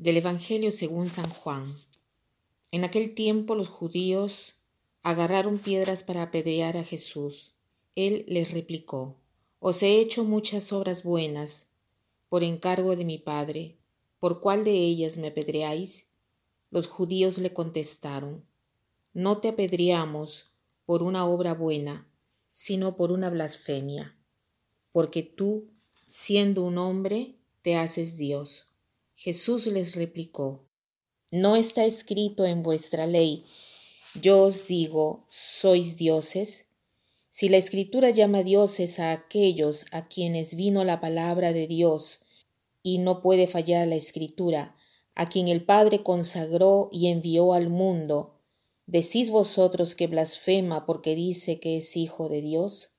Del Evangelio según San Juan. En aquel tiempo los judíos agarraron piedras para apedrear a Jesús. Él les replicó, Os he hecho muchas obras buenas, por encargo de mi Padre. ¿Por cuál de ellas me apedreáis? Los judíos le contestaron, No te apedreamos por una obra buena, sino por una blasfemia, porque tú, siendo un hombre, te haces Dios. Jesús les replicó, ¿no está escrito en vuestra ley, yo os digo, sois dioses? Si la escritura llama dioses a aquellos a quienes vino la palabra de Dios, y no puede fallar la escritura, a quien el Padre consagró y envió al mundo, ¿decís vosotros que blasfema porque dice que es hijo de Dios?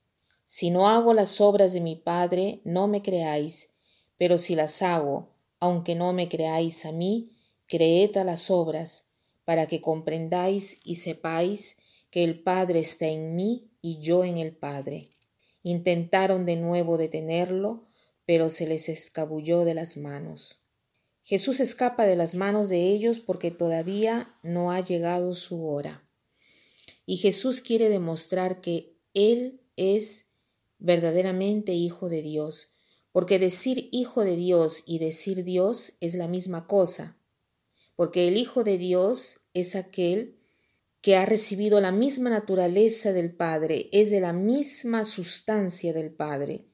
Si no hago las obras de mi Padre, no me creáis, pero si las hago, aunque no me creáis a mí, creed a las obras, para que comprendáis y sepáis que el Padre está en mí y yo en el Padre. Intentaron de nuevo detenerlo, pero se les escabulló de las manos. Jesús escapa de las manos de ellos porque todavía no ha llegado su hora. Y Jesús quiere demostrar que Él es verdaderamente Hijo de Dios, porque decir Hijo de Dios y decir Dios es la misma cosa, porque el Hijo de Dios es aquel que ha recibido la misma naturaleza del Padre, es de la misma sustancia del Padre.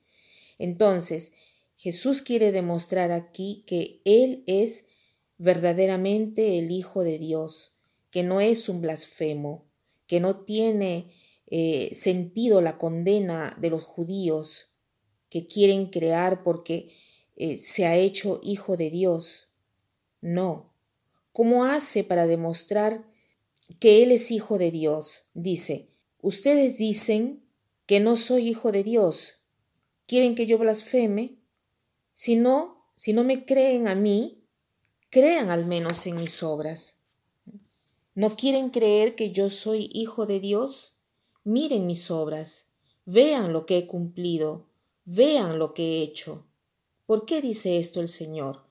Entonces, Jesús quiere demostrar aquí que Él es verdaderamente el Hijo de Dios, que no es un blasfemo, que no tiene eh, sentido la condena de los judíos, que quieren crear porque eh, se ha hecho hijo de Dios. No. ¿Cómo hace para demostrar que Él es hijo de Dios? Dice, ustedes dicen que no soy hijo de Dios. ¿Quieren que yo blasfeme? Si no, si no me creen a mí, crean al menos en mis obras. ¿No quieren creer que yo soy hijo de Dios? Miren mis obras, vean lo que he cumplido, Vean lo que he hecho. ¿Por qué dice esto el Señor?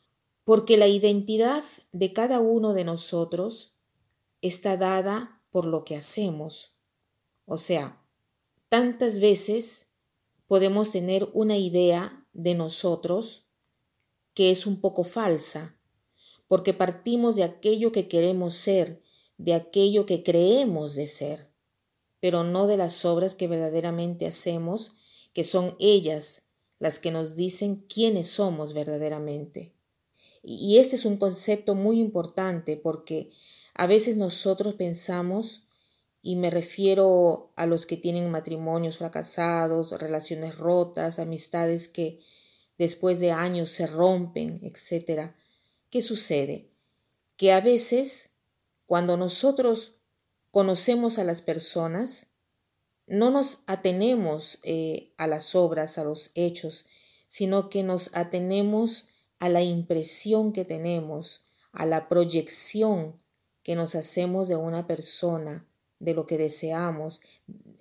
Porque la identidad de cada uno de nosotros está dada por lo que hacemos. O sea, tantas veces podemos tener una idea de nosotros que es un poco falsa, porque partimos de aquello que queremos ser, de aquello que creemos de ser, pero no de las obras que verdaderamente hacemos que son ellas las que nos dicen quiénes somos verdaderamente. Y este es un concepto muy importante porque a veces nosotros pensamos, y me refiero a los que tienen matrimonios fracasados, relaciones rotas, amistades que después de años se rompen, etc. ¿Qué sucede? Que a veces, cuando nosotros conocemos a las personas, no nos atenemos eh, a las obras, a los hechos, sino que nos atenemos a la impresión que tenemos, a la proyección que nos hacemos de una persona, de lo que deseamos,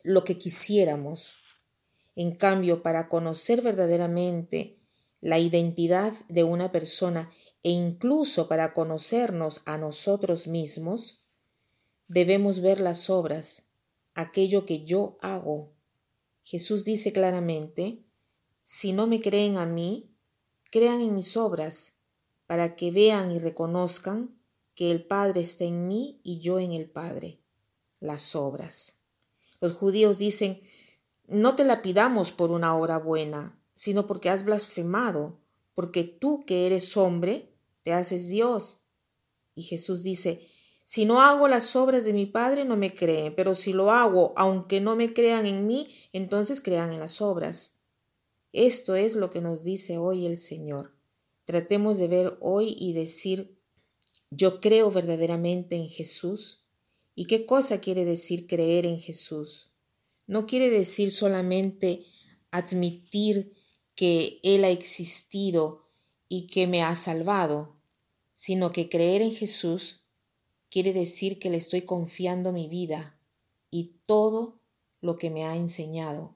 lo que quisiéramos. En cambio, para conocer verdaderamente la identidad de una persona e incluso para conocernos a nosotros mismos, debemos ver las obras, aquello que yo hago. Jesús dice claramente, si no me creen a mí, crean en mis obras, para que vean y reconozcan que el Padre está en mí y yo en el Padre. Las obras. Los judíos dicen, no te la pidamos por una obra buena, sino porque has blasfemado, porque tú que eres hombre, te haces Dios. Y Jesús dice, si no hago las obras de mi Padre, no me creen, pero si lo hago, aunque no me crean en mí, entonces crean en las obras. Esto es lo que nos dice hoy el Señor. Tratemos de ver hoy y decir, yo creo verdaderamente en Jesús. ¿Y qué cosa quiere decir creer en Jesús? No quiere decir solamente admitir que Él ha existido y que me ha salvado, sino que creer en Jesús quiere decir que le estoy confiando mi vida y todo lo que me ha enseñado.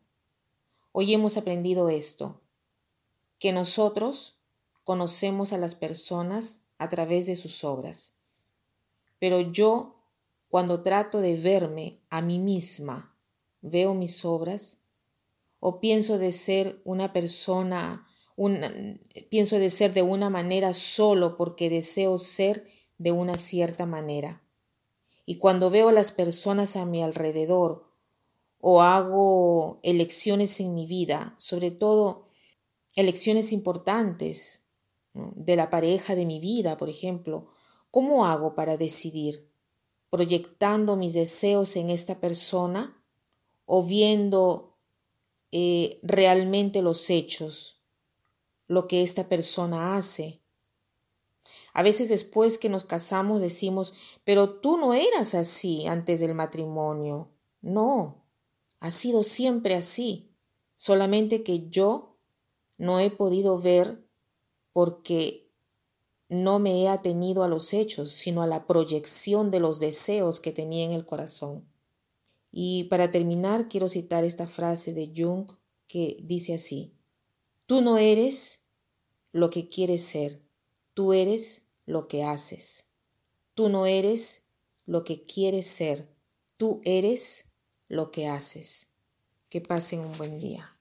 Hoy hemos aprendido esto, que nosotros conocemos a las personas a través de sus obras. Pero yo, cuando trato de verme a mí misma, veo mis obras, o pienso de ser una persona, pienso de ser de una manera solo porque deseo ser de una cierta manera. Y cuando veo a las personas a mi alrededor o hago elecciones en mi vida, sobre todo elecciones importantes de la pareja de mi vida, por ejemplo, ¿cómo hago para decidir? ¿Proyectando mis deseos en esta persona o viendo eh, realmente los hechos, lo que esta persona hace? A veces después que nos casamos decimos, pero tú no eras así antes del matrimonio. No, ha sido siempre así, solamente que yo no he podido ver porque no me he atenido a los hechos, sino a la proyección de los deseos que tenía en el corazón. Y para terminar, quiero citar esta frase de Jung que dice así, tú no eres lo que quieres ser, tú eres lo que haces. Tú no eres lo que quieres ser, tú eres lo que haces. Que pasen un buen día.